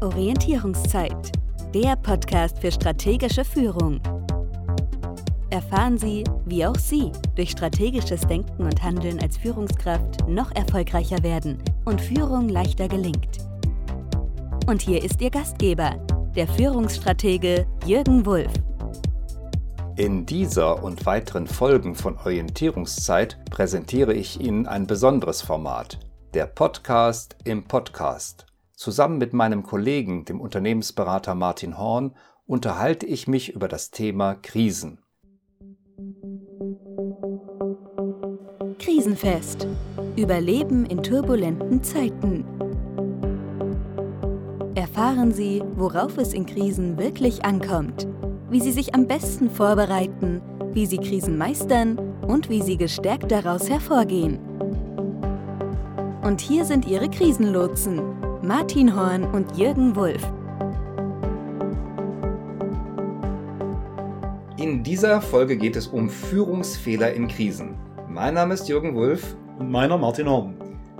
Orientierungszeit, der Podcast für strategische Führung. Erfahren Sie, wie auch Sie durch strategisches Denken und Handeln als Führungskraft noch erfolgreicher werden und Führung leichter gelingt. Und hier ist Ihr Gastgeber, der Führungsstratege Jürgen Wulff. In dieser und weiteren Folgen von Orientierungszeit präsentiere ich Ihnen ein besonderes Format, der Podcast im Podcast. Zusammen mit meinem Kollegen, dem Unternehmensberater Martin Horn, unterhalte ich mich über das Thema Krisen. Krisenfest. Überleben in turbulenten Zeiten. Erfahren Sie, worauf es in Krisen wirklich ankommt, wie Sie sich am besten vorbereiten, wie Sie Krisen meistern und wie Sie gestärkt daraus hervorgehen. Und hier sind Ihre Krisenlotsen, Martin Horn und Jürgen Wulff. In dieser Folge geht es um Führungsfehler in Krisen. Mein Name ist Jürgen Wulff. Und meiner Martin Horn.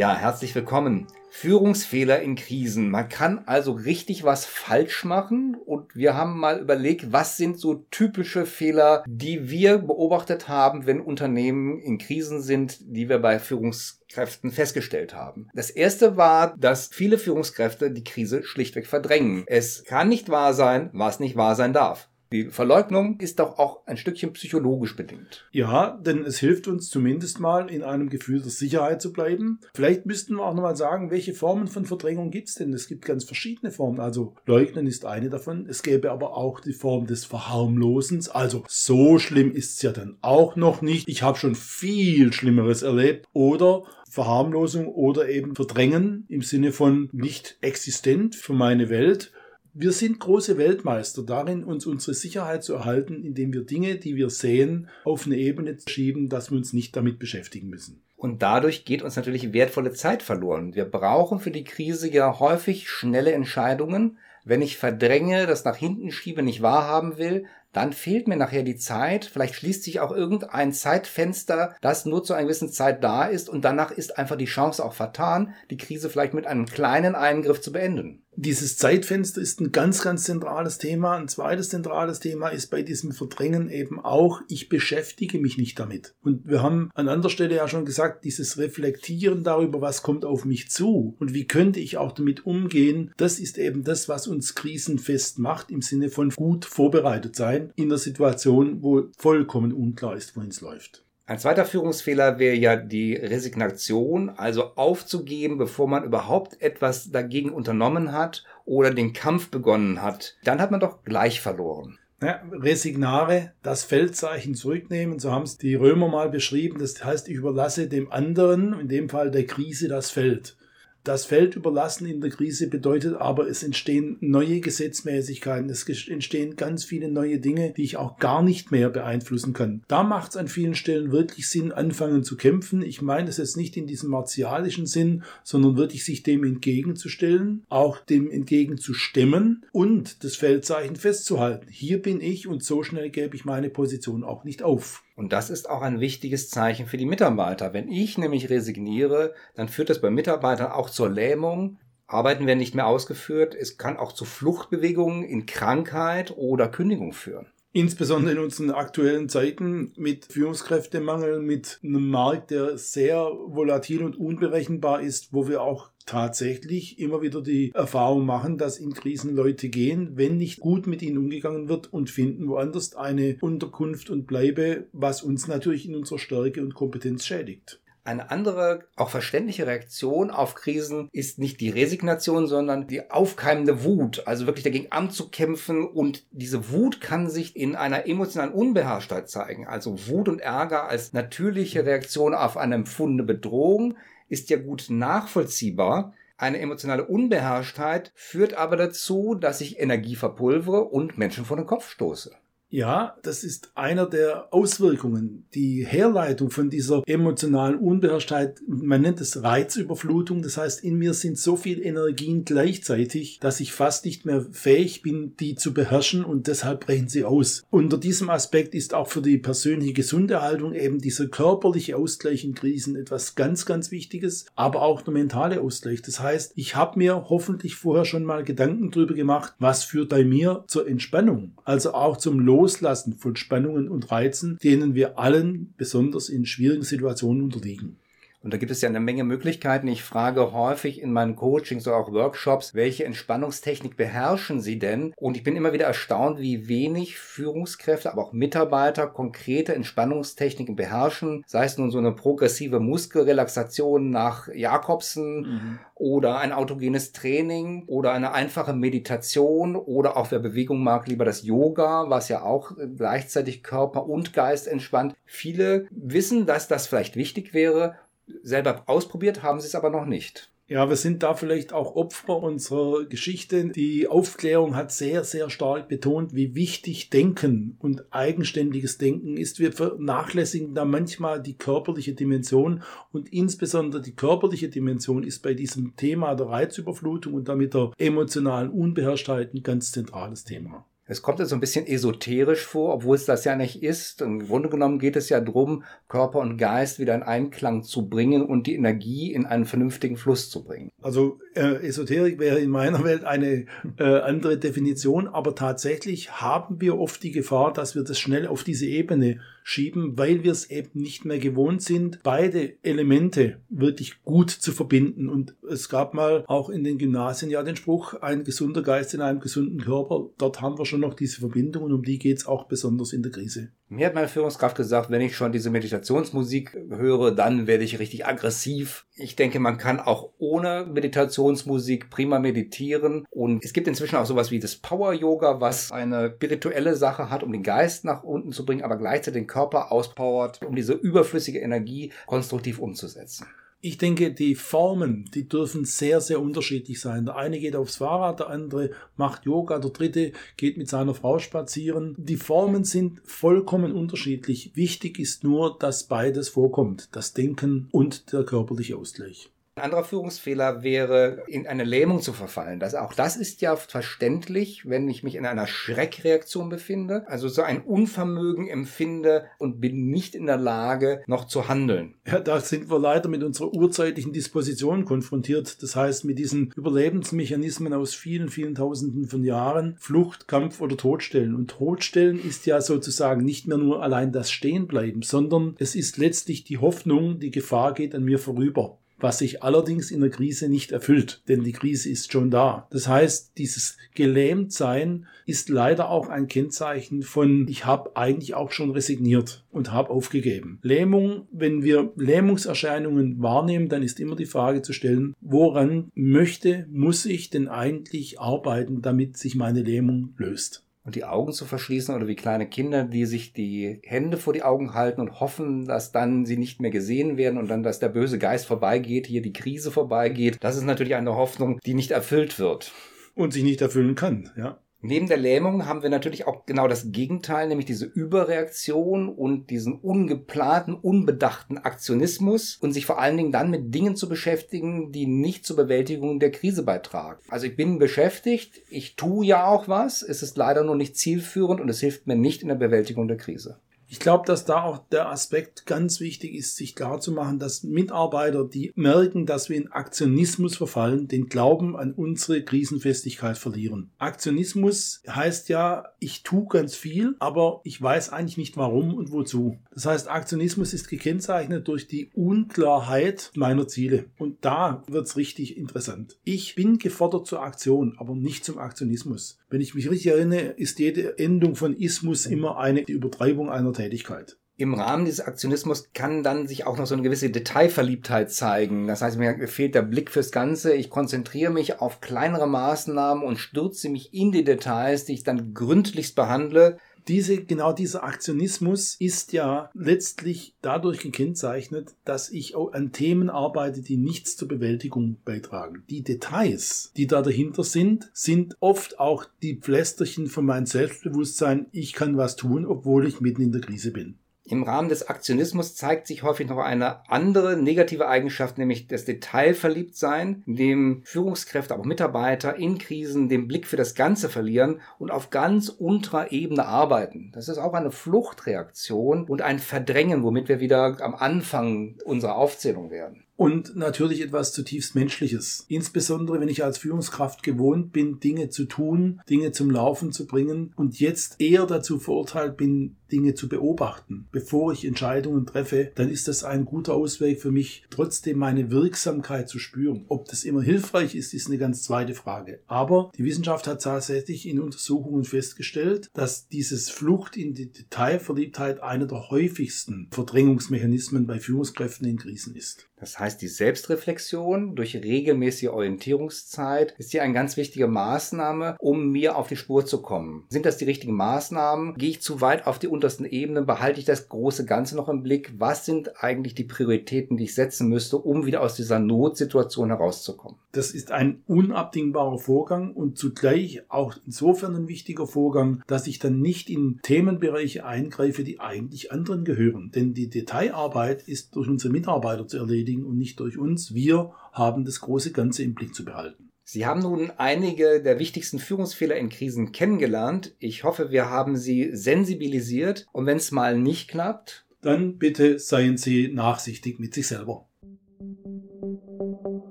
Ja, herzlich willkommen. Führungsfehler in Krisen. Man kann also richtig was falsch machen und wir haben mal überlegt, was sind so typische Fehler, die wir beobachtet haben, wenn Unternehmen in Krisen sind, die wir bei Führungskräften festgestellt haben. Das erste war, dass viele Führungskräfte die Krise schlichtweg verdrängen. Es kann nicht wahr sein, was nicht wahr sein darf. Die Verleugnung ist doch auch ein Stückchen psychologisch bedingt. Ja, denn es hilft uns zumindest mal in einem Gefühl der Sicherheit zu bleiben. Vielleicht müssten wir auch nochmal sagen, welche Formen von Verdrängung gibt es denn? Es gibt ganz verschiedene Formen. Also Leugnen ist eine davon. Es gäbe aber auch die Form des Verharmlosens. Also so schlimm ist es ja dann auch noch nicht. Ich habe schon viel Schlimmeres erlebt. Oder Verharmlosung oder eben Verdrängen im Sinne von nicht existent für meine Welt wir sind große Weltmeister darin, uns unsere Sicherheit zu erhalten, indem wir Dinge, die wir sehen, auf eine Ebene schieben, dass wir uns nicht damit beschäftigen müssen. Und dadurch geht uns natürlich wertvolle Zeit verloren. Wir brauchen für die Krise ja häufig schnelle Entscheidungen. Wenn ich verdränge, das nach hinten schiebe, nicht wahrhaben will, dann fehlt mir nachher die Zeit. Vielleicht schließt sich auch irgendein Zeitfenster, das nur zu einer gewissen Zeit da ist und danach ist einfach die Chance auch vertan, die Krise vielleicht mit einem kleinen Eingriff zu beenden. Dieses Zeitfenster ist ein ganz, ganz zentrales Thema. Ein zweites zentrales Thema ist bei diesem Verdrängen eben auch, ich beschäftige mich nicht damit. Und wir haben an anderer Stelle ja schon gesagt, dieses Reflektieren darüber, was kommt auf mich zu und wie könnte ich auch damit umgehen, das ist eben das, was uns krisenfest macht im Sinne von gut vorbereitet sein in der Situation, wo vollkommen unklar ist, wohin es läuft. Ein zweiter Führungsfehler wäre ja die Resignation, also aufzugeben, bevor man überhaupt etwas dagegen unternommen hat oder den Kampf begonnen hat. Dann hat man doch gleich verloren. Ja, resignare, das Feldzeichen zurücknehmen, so haben es die Römer mal beschrieben. Das heißt, ich überlasse dem anderen, in dem Fall der Krise, das Feld. Das Feld überlassen in der Krise bedeutet aber, es entstehen neue Gesetzmäßigkeiten, es entstehen ganz viele neue Dinge, die ich auch gar nicht mehr beeinflussen kann. Da macht es an vielen Stellen wirklich Sinn, anfangen zu kämpfen. Ich meine es jetzt nicht in diesem martialischen Sinn, sondern wirklich sich dem entgegenzustellen, auch dem entgegenzustemmen und das Feldzeichen festzuhalten. Hier bin ich und so schnell gebe ich meine Position auch nicht auf. Und das ist auch ein wichtiges Zeichen für die Mitarbeiter. Wenn ich nämlich resigniere, dann führt das bei Mitarbeitern auch zur Lähmung. Arbeiten werden nicht mehr ausgeführt. Es kann auch zu Fluchtbewegungen in Krankheit oder Kündigung führen. Insbesondere in unseren aktuellen Zeiten mit Führungskräftemangel, mit einem Markt, der sehr volatil und unberechenbar ist, wo wir auch tatsächlich immer wieder die Erfahrung machen, dass in Krisen Leute gehen, wenn nicht gut mit ihnen umgegangen wird und finden woanders eine Unterkunft und Bleibe, was uns natürlich in unserer Stärke und Kompetenz schädigt. Eine andere, auch verständliche Reaktion auf Krisen ist nicht die Resignation, sondern die aufkeimende Wut, also wirklich dagegen anzukämpfen und diese Wut kann sich in einer emotionalen Unbeherrschtheit zeigen, also Wut und Ärger als natürliche Reaktion auf eine empfundene Bedrohung, ist ja gut nachvollziehbar. Eine emotionale Unbeherrschtheit führt aber dazu, dass ich Energie verpulvere und Menschen vor den Kopf stoße. Ja, das ist einer der Auswirkungen. Die Herleitung von dieser emotionalen Unbeherrschtheit, man nennt es Reizüberflutung. Das heißt, in mir sind so viele Energien gleichzeitig, dass ich fast nicht mehr fähig bin, die zu beherrschen und deshalb brechen sie aus. Unter diesem Aspekt ist auch für die persönliche Gesunderhaltung eben dieser körperliche Ausgleich in Krisen etwas ganz, ganz Wichtiges, aber auch der mentale Ausgleich. Das heißt, ich habe mir hoffentlich vorher schon mal Gedanken darüber gemacht, was führt bei mir zur Entspannung, also auch zum Lohn Loslassen von Spannungen und Reizen, denen wir allen besonders in schwierigen Situationen unterliegen. Und da gibt es ja eine Menge Möglichkeiten. Ich frage häufig in meinen Coachings oder auch Workshops, welche Entspannungstechnik beherrschen Sie denn? Und ich bin immer wieder erstaunt, wie wenig Führungskräfte, aber auch Mitarbeiter konkrete Entspannungstechniken beherrschen. Sei es nun so eine progressive Muskelrelaxation nach Jakobsen mhm. oder ein autogenes Training oder eine einfache Meditation oder auch wer Bewegung mag, lieber das Yoga, was ja auch gleichzeitig Körper und Geist entspannt. Viele wissen, dass das vielleicht wichtig wäre selber ausprobiert haben sie es aber noch nicht. Ja, wir sind da vielleicht auch Opfer unserer Geschichte. Die Aufklärung hat sehr, sehr stark betont, wie wichtig Denken und eigenständiges Denken ist. Wir vernachlässigen da manchmal die körperliche Dimension und insbesondere die körperliche Dimension ist bei diesem Thema der Reizüberflutung und damit der emotionalen Unbeherrschtheit ein ganz zentrales Thema. Es kommt jetzt so ein bisschen esoterisch vor, obwohl es das ja nicht ist. Im Grunde genommen geht es ja darum, Körper und Geist wieder in Einklang zu bringen und die Energie in einen vernünftigen Fluss zu bringen. Also äh, Esoterik wäre in meiner Welt eine äh, andere Definition, aber tatsächlich haben wir oft die Gefahr, dass wir das schnell auf diese Ebene schieben, weil wir es eben nicht mehr gewohnt sind, beide Elemente wirklich gut zu verbinden. Und es gab mal auch in den Gymnasien ja den Spruch, ein gesunder Geist in einem gesunden Körper. Dort haben wir schon noch diese Verbindung und um die geht es auch besonders in der Krise. Mir hat meine Führungskraft gesagt, wenn ich schon diese Meditationsmusik höre, dann werde ich richtig aggressiv. Ich denke, man kann auch ohne Meditationsmusik prima meditieren. Und es gibt inzwischen auch sowas wie das Power Yoga, was eine spirituelle Sache hat, um den Geist nach unten zu bringen, aber gleichzeitig den Körper auspowert, um diese überflüssige Energie konstruktiv umzusetzen. Ich denke, die Formen, die dürfen sehr, sehr unterschiedlich sein. Der eine geht aufs Fahrrad, der andere macht Yoga, der dritte geht mit seiner Frau spazieren. Die Formen sind vollkommen unterschiedlich. Wichtig ist nur, dass beides vorkommt. Das Denken und der körperliche Ausgleich. Ein anderer Führungsfehler wäre, in eine Lähmung zu verfallen. Das, auch das ist ja verständlich, wenn ich mich in einer Schreckreaktion befinde, also so ein Unvermögen empfinde und bin nicht in der Lage, noch zu handeln. Ja, da sind wir leider mit unserer urzeitlichen Disposition konfrontiert. Das heißt, mit diesen Überlebensmechanismen aus vielen, vielen Tausenden von Jahren, Flucht, Kampf oder Todstellen. Und Todstellen ist ja sozusagen nicht mehr nur allein das Stehenbleiben, sondern es ist letztlich die Hoffnung, die Gefahr geht an mir vorüber was sich allerdings in der Krise nicht erfüllt, denn die Krise ist schon da. Das heißt, dieses Gelähmtsein ist leider auch ein Kennzeichen von, ich habe eigentlich auch schon resigniert und habe aufgegeben. Lähmung, wenn wir Lähmungserscheinungen wahrnehmen, dann ist immer die Frage zu stellen, woran möchte, muss ich denn eigentlich arbeiten, damit sich meine Lähmung löst? Und die Augen zu verschließen oder wie kleine Kinder, die sich die Hände vor die Augen halten und hoffen, dass dann sie nicht mehr gesehen werden und dann, dass der böse Geist vorbeigeht, hier die Krise vorbeigeht. Das ist natürlich eine Hoffnung, die nicht erfüllt wird. Und sich nicht erfüllen kann, ja. Neben der Lähmung haben wir natürlich auch genau das Gegenteil, nämlich diese Überreaktion und diesen ungeplanten, unbedachten Aktionismus und sich vor allen Dingen dann mit Dingen zu beschäftigen, die nicht zur Bewältigung der Krise beitragen. Also ich bin beschäftigt, ich tue ja auch was, es ist leider nur nicht zielführend und es hilft mir nicht in der Bewältigung der Krise. Ich glaube, dass da auch der Aspekt ganz wichtig ist, sich klarzumachen, dass Mitarbeiter, die merken, dass wir in Aktionismus verfallen, den Glauben an unsere Krisenfestigkeit verlieren. Aktionismus heißt ja, ich tue ganz viel, aber ich weiß eigentlich nicht warum und wozu. Das heißt, Aktionismus ist gekennzeichnet durch die Unklarheit meiner Ziele. Und da wird's richtig interessant. Ich bin gefordert zur Aktion, aber nicht zum Aktionismus. Wenn ich mich richtig erinnere, ist jede Endung von Ismus immer eine Übertreibung einer Tätigkeit. Im Rahmen dieses Aktionismus kann dann sich auch noch so eine gewisse Detailverliebtheit zeigen. Das heißt, mir fehlt der Blick fürs Ganze. Ich konzentriere mich auf kleinere Maßnahmen und stürze mich in die Details, die ich dann gründlichst behandle diese, genau dieser Aktionismus ist ja letztlich dadurch gekennzeichnet, dass ich an Themen arbeite, die nichts zur Bewältigung beitragen. Die Details, die da dahinter sind, sind oft auch die Pflästerchen von meinem Selbstbewusstsein. Ich kann was tun, obwohl ich mitten in der Krise bin. Im Rahmen des Aktionismus zeigt sich häufig noch eine andere negative Eigenschaft, nämlich das Detailverliebtsein, in dem Führungskräfte, aber auch Mitarbeiter in Krisen den Blick für das Ganze verlieren und auf ganz unterer Ebene arbeiten. Das ist auch eine Fluchtreaktion und ein Verdrängen, womit wir wieder am Anfang unserer Aufzählung werden und natürlich etwas zutiefst Menschliches. Insbesondere, wenn ich als Führungskraft gewohnt bin, Dinge zu tun, Dinge zum Laufen zu bringen und jetzt eher dazu verurteilt bin, Dinge zu beobachten, bevor ich Entscheidungen treffe, dann ist das ein guter Ausweg für mich, trotzdem meine Wirksamkeit zu spüren. Ob das immer hilfreich ist, ist eine ganz zweite Frage. Aber die Wissenschaft hat tatsächlich in Untersuchungen festgestellt, dass dieses Flucht in die Detailverliebtheit einer der häufigsten Verdrängungsmechanismen bei Führungskräften in Krisen ist. Das heißt, die Selbstreflexion durch regelmäßige Orientierungszeit ist hier eine ganz wichtige Maßnahme, um mir auf die Spur zu kommen. Sind das die richtigen Maßnahmen? Gehe ich zu weit auf die untersten Ebenen? Behalte ich das große Ganze noch im Blick? Was sind eigentlich die Prioritäten, die ich setzen müsste, um wieder aus dieser Notsituation herauszukommen? Das ist ein unabdingbarer Vorgang und zugleich auch insofern ein wichtiger Vorgang, dass ich dann nicht in Themenbereiche eingreife, die eigentlich anderen gehören. Denn die Detailarbeit ist durch unsere Mitarbeiter zu erledigen und nicht durch uns. Wir haben das große Ganze im Blick zu behalten. Sie haben nun einige der wichtigsten Führungsfehler in Krisen kennengelernt. Ich hoffe, wir haben Sie sensibilisiert. Und wenn es mal nicht klappt, dann bitte seien Sie nachsichtig mit sich selber.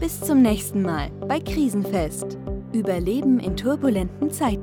Bis zum nächsten Mal bei Krisenfest. Überleben in turbulenten Zeiten